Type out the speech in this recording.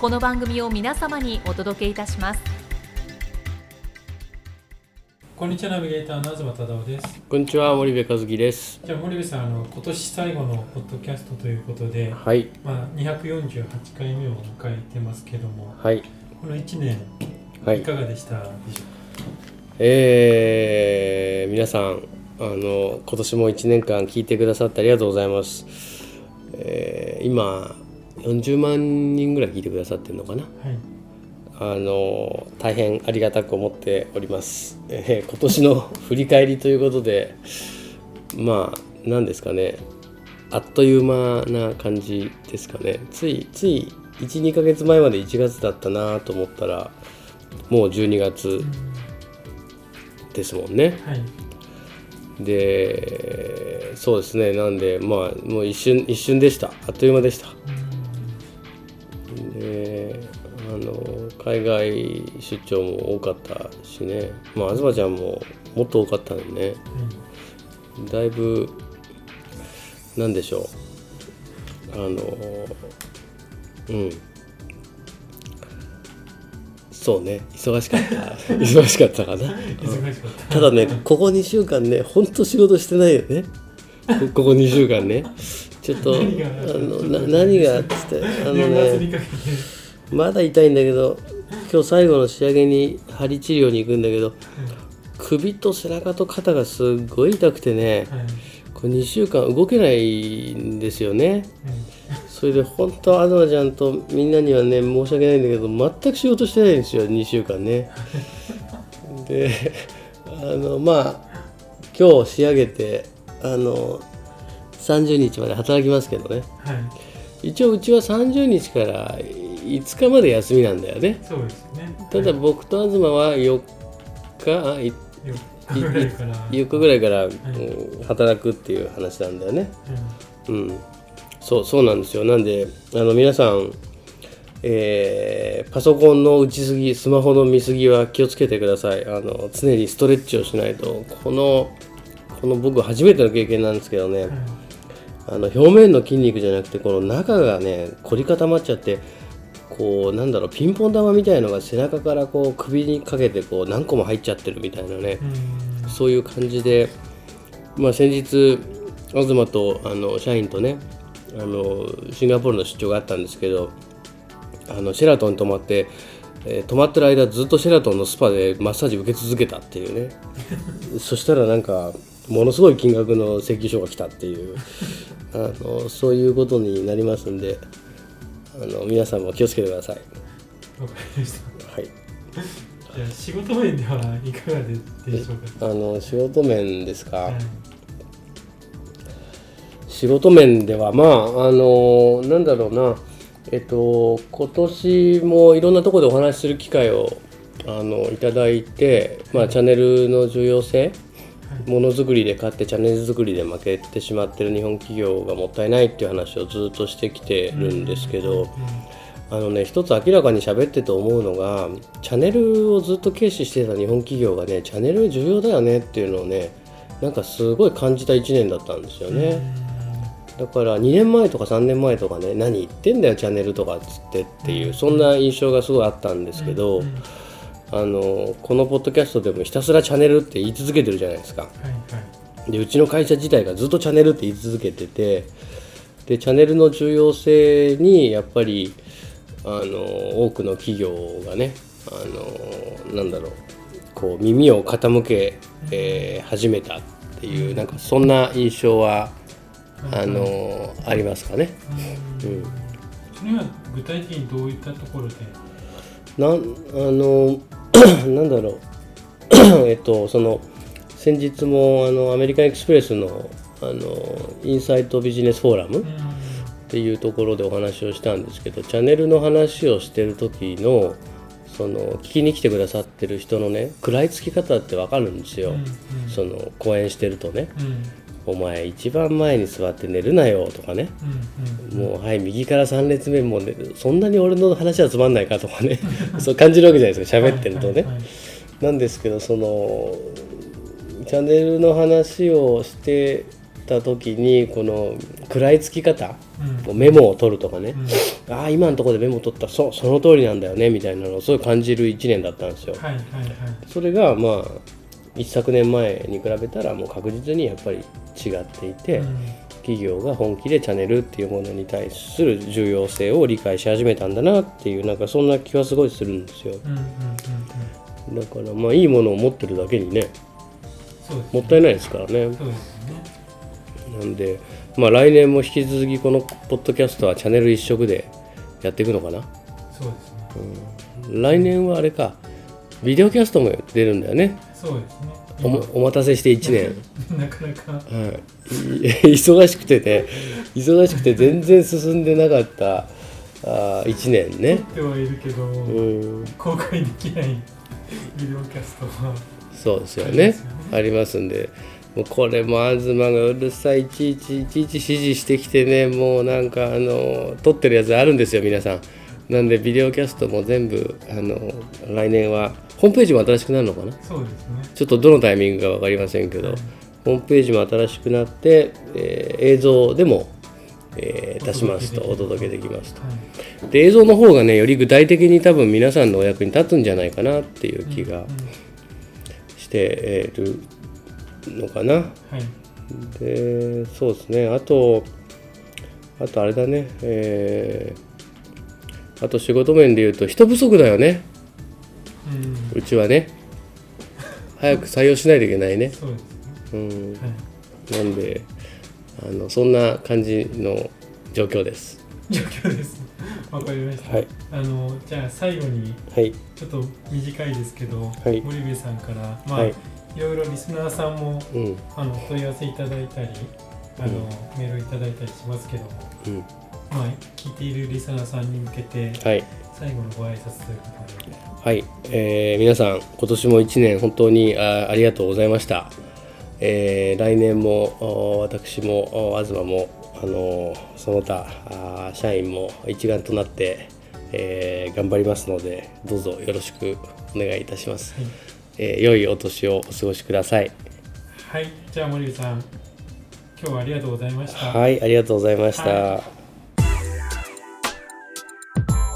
この番組を皆様にお届けいたしますこんにちはナビゲーターの東忠夫ですこんにちは森部和樹です。じゃあ森部さんあの今年最後のポッドキャストということで、はいまあ、248回目を迎えてますけどもはいこの1年はいい。かがでしたでしょえー、皆さんあの今年も1年間聞いてくださってありがとうございます。えー、今40万人ぐらい聞いてくださってるのかな？はいあの大変ありがたく思っております。えー今年の振り返りということで、まあ何ですかね、あっという間な感じですかね。ついつい1、2ヶ月前まで1月だったなと思ったら、もう12月ですもんね。はいで、そうですね。なんでまあもう一瞬一瞬でした。あっという間でした。海外出張も多かったしね。まあ東ちゃんももっと多かったのにね。だいぶなんでしょう。あのうん。そうね。忙しかった。忙しかったかな。た。ただねここ2週間ねほんと仕事してないよね。こここ2週間ね。ちょっとあ何がのな何がっつってあのねまだ痛いんだけど今日最後の仕上げに針治療に行くんだけど首と背中と肩がすっごい痛くてねはい。これ2週間動けないんですよね。それで本当は東ちゃんとみんなにはね申し訳ないんだけど全く仕事してないんですよ2週間ね。であのまあ今日仕上げてあの30日まで働きますけどね。はい。はい一応うちは30日から5日まで休みなんだよね。そうですね。ただ僕と東は4日あい4日ぐらいから。4日ぐらいから、うん働くっていう話なんだよね。うん。そうそうなんですよ。なんであの皆さんえーパソコンの打ちすぎスマホの見すぎは気をつけてください。あの常にストレッチをしないとこのこの僕初めての経験なんですけどね、あの表面の筋肉じゃなくてこの中がね凝り固まっちゃってこうなんだろうピンポン玉みたいのが背中からこう首にかけてこう何個も入っちゃってるみたいなねうん。そういう感じで、まあ、先日東とあの社員とねあのシンガポールの出張があったんですけどあのシェラトンに泊まって、えー泊まってる間ずっとシェラトンのスパでマッサージ受け続けたっていうね。そしたらなんかものすごい金額の請求書が来たっていう。あのそういうことになりますんであの皆さんも気をつけてください。わかりました。はい。じゃあ仕事面ではいかがででしょうか？あの仕事面ですか、はい。仕事面ではまああのなんだろうな。えっと今年もいろんなところでお話しする機会をあのいただいて、まあ、チャンネルの重要性ものづくりで勝ってチャンネル作りで負けてしまってる日本企業がもったいないっていう話をずっとしてきてるんですけど、あのね一つ明らかに喋ってて思うのがチャンネルをずっと軽視してた日本企業がねチャンネル重要だよねっていうのをねなんかすごい感じた1年だったんですよね。だから2年前とか3年前とかね何言ってんだよチャンネルとかっつってっていうそんな印象がすごいあったんですけど、あのこのポッドキャストでもひたすらチャンネルって言い続けてるじゃないですか。はいはい。でうちの会社自体がずっとチャンネルって言い続けててでチャンネルの重要性にやっぱりああの多くの企業がねあのなんだろうこう耳を傾け、えー始めたっていうなんかそんな印象はあのありますかね。うん。それは具体的にどういったところで？なんあの なんだろう。えっとその先日もあのアメリカンエクスプレスのあのインサイトビジネスフォーラムっていうところでお話をしたんですけどチャンネルの話をしてる時のその聞きに来てくださってる人のね食らいつき方って分かるんですよ、うんうん。その講演してるとね。うん「お前一番前に座って寝るなよ」とかね。うんうんもうはい右から3列目もねそんなに俺の話はつまんないかとかね。そう感じるわけじゃないですか喋ってるとね、はい。はいはいなんですけどそのチャンネルの話をしてた時にこの食らいつき方うん。メモを取るとかね。う、ん。ああ今のところでメモ取った。そうその通りなんだよねみたいなのをすごい感じる1年だったんですよ。はいはいはい。それがまあ一昨年前に比べたらもう確実にやっぱり違っていて、うん。企業が本気でチャンネルっていうものに対する重要性を理解し始めたんだなっていうなんかそんな気はすごいするんですよ。うんうんうんうん。だからまあいいものを持ってるだけにねそうですもったいないですからね。ね。なんでまあ来年も引き続きこのポッドキャストはチャンネル一色でやっていくのかな。そうですね。来年はあれかビデオキャストも出るんだよね。そうですね。おもお待たせして1年。今 なかなか。はい、い 忙しくてね。忙しくて全然進んでなかった。あ1年撮ねってはいるけど、うん。公開できない。ビデオキャストは。そうですよねありますよね。ありますんで。もうこれも東がうるさい。いちいちいちいち指示してきてね。もうなんかあの撮ってるやつあるんですよ皆さんなんでビデオキャストも全部あの来年はホームページも新しくなるのかな？そうですね。ちょっとどのタイミングか分かりませんけど、ホームページも新しくなって、えー映像でも、えー出しますとおお届届けできますと。はい。で映像の方がねより具体的に多分皆さんのお役に立つんじゃないかなっていう気がしているのかな、はい。でそうですね。あとあとあれだね。えーあと仕事面で言うと人不足だよね。うん。うちはね。早く採用しないといけないね。そうですね。うん。はいなんであのそんな感じの状況です。状況です わかりました、はい。あのじゃあ最後にはい。ちょっと短いですけど、はい。森部さんからまあ、はい。い、ろいろリスナーさんもうん。あの問い合わせいただいたりあの、メールいただいたりしますけども、うんまあ、聞いているリスナーさんに向けてはい。最後のご挨拶ということで。はい、えー皆さん今年も1年本当にあありがとうございました、えー来年もお私もお東もあのその他あ社員も一丸となって、えー頑張りますのでどうぞよろしくお願いいたします、はい。えー良いお年をお過ごしください。はい、じゃあ森部さん今日はありがとうございました、はい。ありがとうございました、は